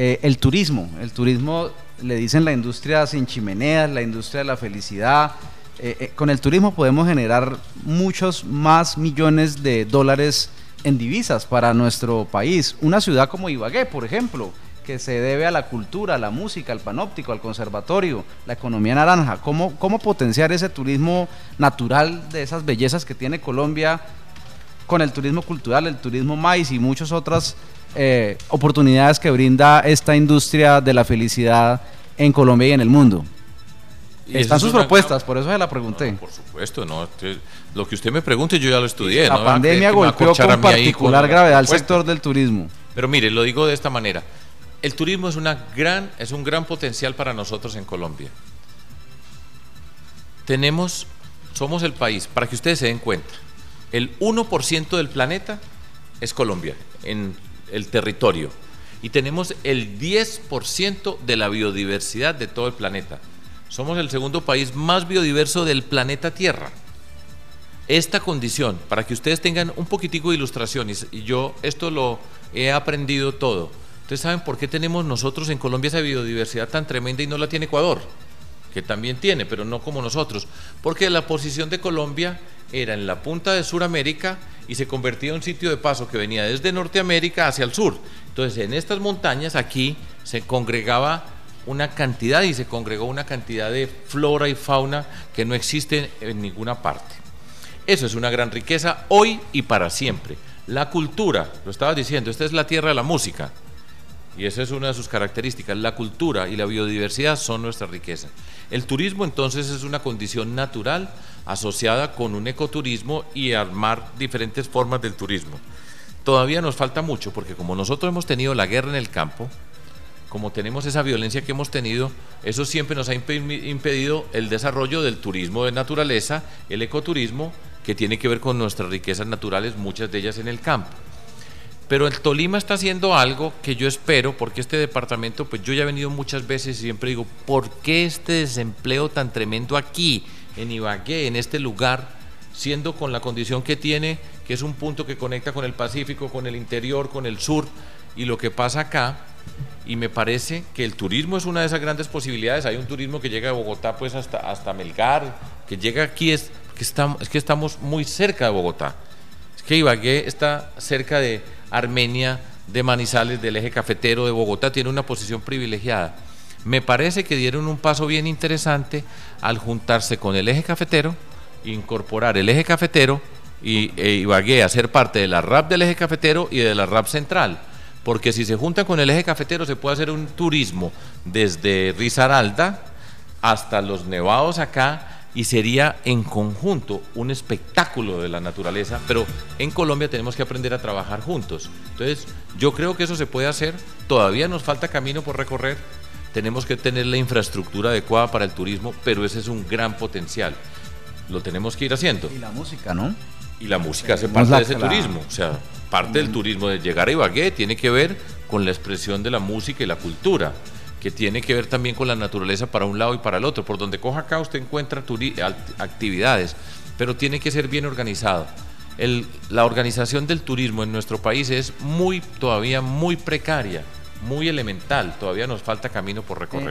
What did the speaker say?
Eh, el turismo, el turismo le dicen la industria sin chimeneas, la industria de la felicidad. Eh, eh, con el turismo podemos generar muchos más millones de dólares en divisas para nuestro país. Una ciudad como Ibagué, por ejemplo, que se debe a la cultura, a la música, al panóptico, al conservatorio, la economía naranja. ¿Cómo, cómo potenciar ese turismo natural de esas bellezas que tiene Colombia con el turismo cultural, el turismo maíz y muchas otras eh, oportunidades que brinda esta industria de la felicidad en Colombia y en el mundo? Están sus propuestas, por eso se la pregunté. por supuesto, no. Lo que usted me pregunte, yo ya lo estudié. La pandemia golpeó con particular gravedad al sector del turismo. Pero mire, lo digo de esta manera el turismo es, una gran, es un gran potencial para nosotros en Colombia. Tenemos, somos el país, para que ustedes se den cuenta, el 1% del planeta es Colombia, en el territorio. Y tenemos el 10% de la biodiversidad de todo el planeta. Somos el segundo país más biodiverso del planeta Tierra. Esta condición, para que ustedes tengan un poquitico de ilustración, y yo esto lo he aprendido todo, Ustedes saben por qué tenemos nosotros en Colombia esa biodiversidad tan tremenda y no la tiene Ecuador, que también tiene, pero no como nosotros. Porque la posición de Colombia era en la punta de Sudamérica y se convertía en un sitio de paso que venía desde Norteamérica hacia el sur. Entonces, en estas montañas aquí se congregaba una cantidad y se congregó una cantidad de flora y fauna que no existe en ninguna parte. Eso es una gran riqueza hoy y para siempre. La cultura, lo estaba diciendo, esta es la tierra de la música. Y esa es una de sus características. La cultura y la biodiversidad son nuestra riqueza. El turismo entonces es una condición natural asociada con un ecoturismo y armar diferentes formas del turismo. Todavía nos falta mucho porque como nosotros hemos tenido la guerra en el campo, como tenemos esa violencia que hemos tenido, eso siempre nos ha impedido el desarrollo del turismo de naturaleza, el ecoturismo, que tiene que ver con nuestras riquezas naturales, muchas de ellas en el campo. Pero el Tolima está haciendo algo que yo espero, porque este departamento, pues yo ya he venido muchas veces y siempre digo, ¿por qué este desempleo tan tremendo aquí, en Ibagué, en este lugar, siendo con la condición que tiene, que es un punto que conecta con el Pacífico, con el interior, con el sur, y lo que pasa acá, y me parece que el turismo es una de esas grandes posibilidades. Hay un turismo que llega de Bogotá pues hasta, hasta Melgar, que llega aquí, es que, estamos, es que estamos muy cerca de Bogotá. Es que Ibagué está cerca de Armenia, de Manizales, del eje cafetero de Bogotá, tiene una posición privilegiada. Me parece que dieron un paso bien interesante al juntarse con el eje cafetero, incorporar el eje cafetero y e Ibagué a ser parte de la RAP del eje cafetero y de la RAP central. Porque si se junta con el eje cafetero se puede hacer un turismo desde Risaralda hasta los nevados acá y sería en conjunto un espectáculo de la naturaleza, pero en Colombia tenemos que aprender a trabajar juntos. Entonces, yo creo que eso se puede hacer, todavía nos falta camino por recorrer, tenemos que tener la infraestructura adecuada para el turismo, pero ese es un gran potencial. Lo tenemos que ir haciendo. Y la música, ¿no? Y la música hace parte de ese turismo, o sea, parte del turismo de llegar a Ibagué tiene que ver con la expresión de la música y la cultura que tiene que ver también con la naturaleza para un lado y para el otro. Por donde coja acá usted encuentra actividades, pero tiene que ser bien organizado. la organización del turismo en nuestro país es muy todavía muy precaria, muy elemental, todavía nos falta camino por recorrer.